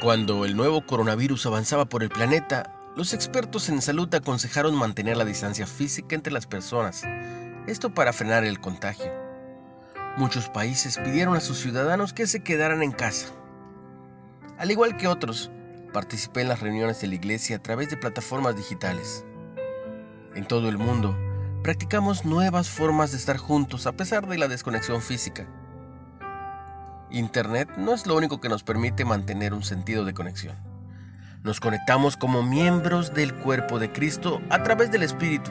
Cuando el nuevo coronavirus avanzaba por el planeta, los expertos en salud aconsejaron mantener la distancia física entre las personas, esto para frenar el contagio. Muchos países pidieron a sus ciudadanos que se quedaran en casa. Al igual que otros, participé en las reuniones de la iglesia a través de plataformas digitales. En todo el mundo, practicamos nuevas formas de estar juntos a pesar de la desconexión física. Internet no es lo único que nos permite mantener un sentido de conexión. Nos conectamos como miembros del cuerpo de Cristo a través del Espíritu.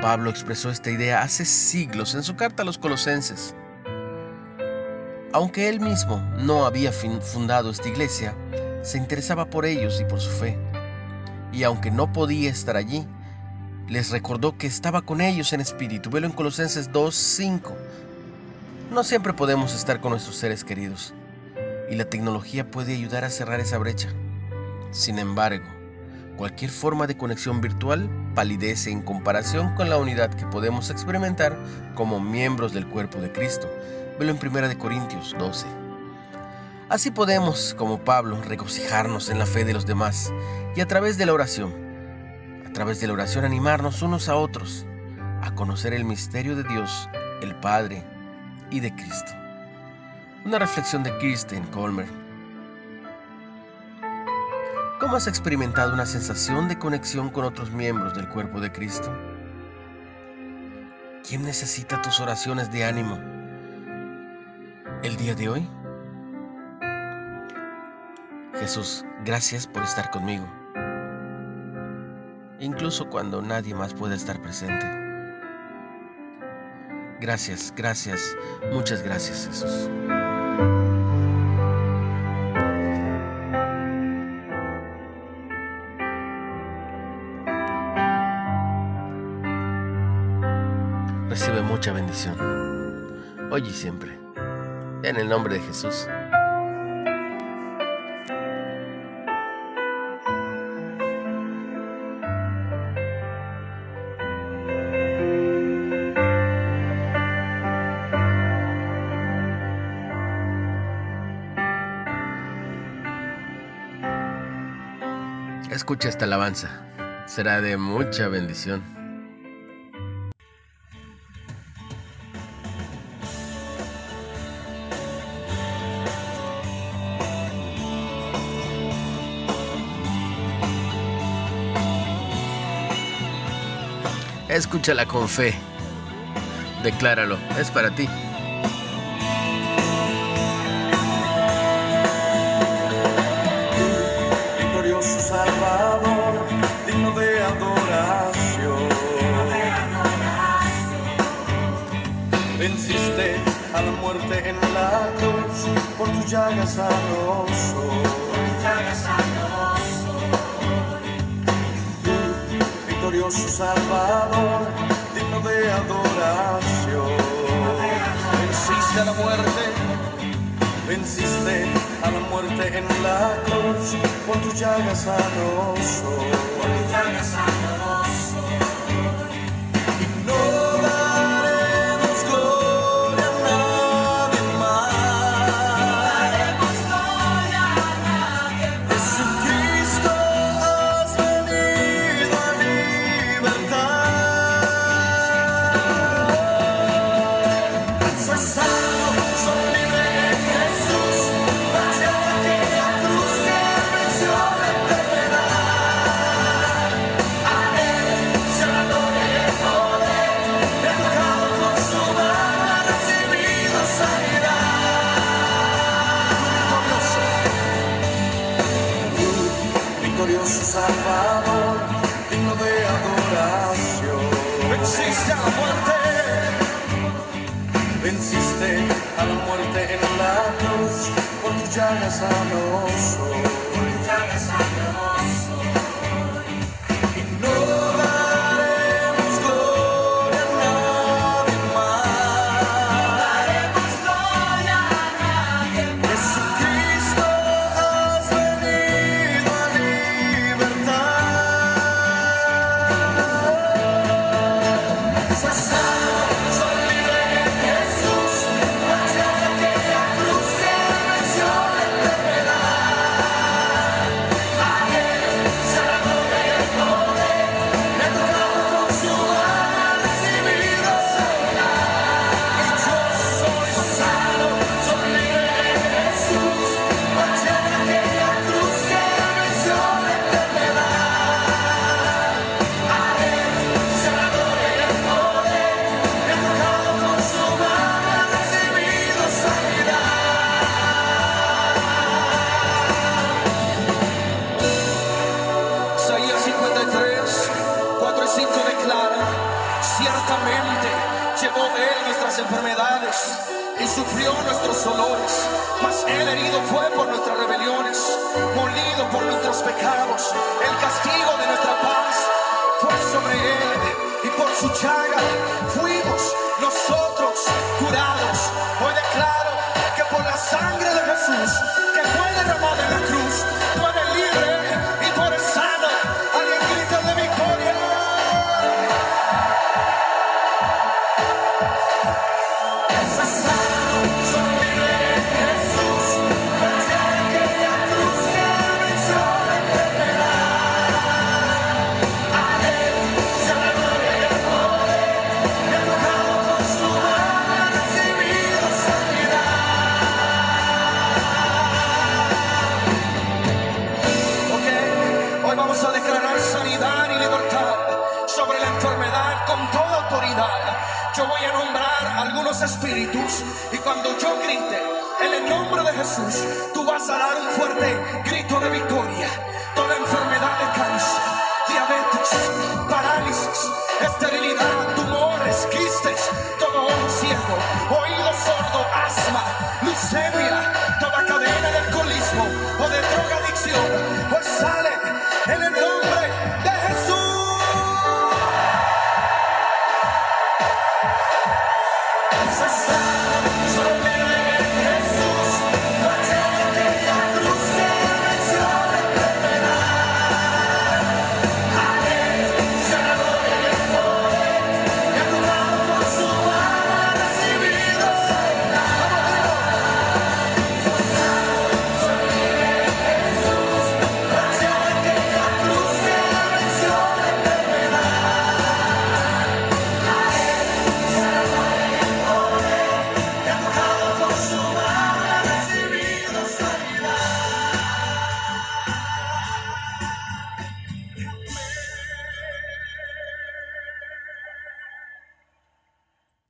Pablo expresó esta idea hace siglos en su carta a los colosenses. Aunque él mismo no había fundado esta iglesia, se interesaba por ellos y por su fe. Y aunque no podía estar allí, les recordó que estaba con ellos en espíritu. Velo en Colosenses 2.5. No siempre podemos estar con nuestros seres queridos y la tecnología puede ayudar a cerrar esa brecha. Sin embargo, cualquier forma de conexión virtual palidece en comparación con la unidad que podemos experimentar como miembros del cuerpo de Cristo. Velo en 1 Corintios 12. Así podemos, como Pablo, regocijarnos en la fe de los demás y a través de la oración, a través de la oración animarnos unos a otros a conocer el misterio de Dios, el Padre, y de Cristo. Una reflexión de Kirsten Colmer. ¿Cómo has experimentado una sensación de conexión con otros miembros del cuerpo de Cristo? ¿Quién necesita tus oraciones de ánimo el día de hoy? Jesús, gracias por estar conmigo, incluso cuando nadie más puede estar presente. Gracias, gracias, muchas gracias Jesús. Recibe mucha bendición, hoy y siempre, en el nombre de Jesús. Escucha esta alabanza, será de mucha bendición. Escúchala con fe. Decláralo, es para ti. A la muerte en la cruz, por tus llagas sano victorioso Salvador, digno de adoración. Venciste a la muerte, venciste a la muerte en la cruz, por tus llagas sano Por llagas Salvador, digno de adoración. Venciste a la muerte, venciste a la muerte en la cruz, por tus llagas Por tus llagas Justamente llevó Él nuestras enfermedades y sufrió nuestros dolores. Mas Él herido fue por nuestras rebeliones, molido por nuestros pecados. El castigo de nuestra paz fue sobre Él y por su chaga fuimos Yo voy a nombrar algunos espíritus y cuando yo grite en el nombre de Jesús, tú vas a dar un fuerte grito de victoria. Toda enfermedad de cáncer, diabetes, parálisis, esterilidad, tumores, quistes, todo ojo ciego, oído sordo, asma, leucemia,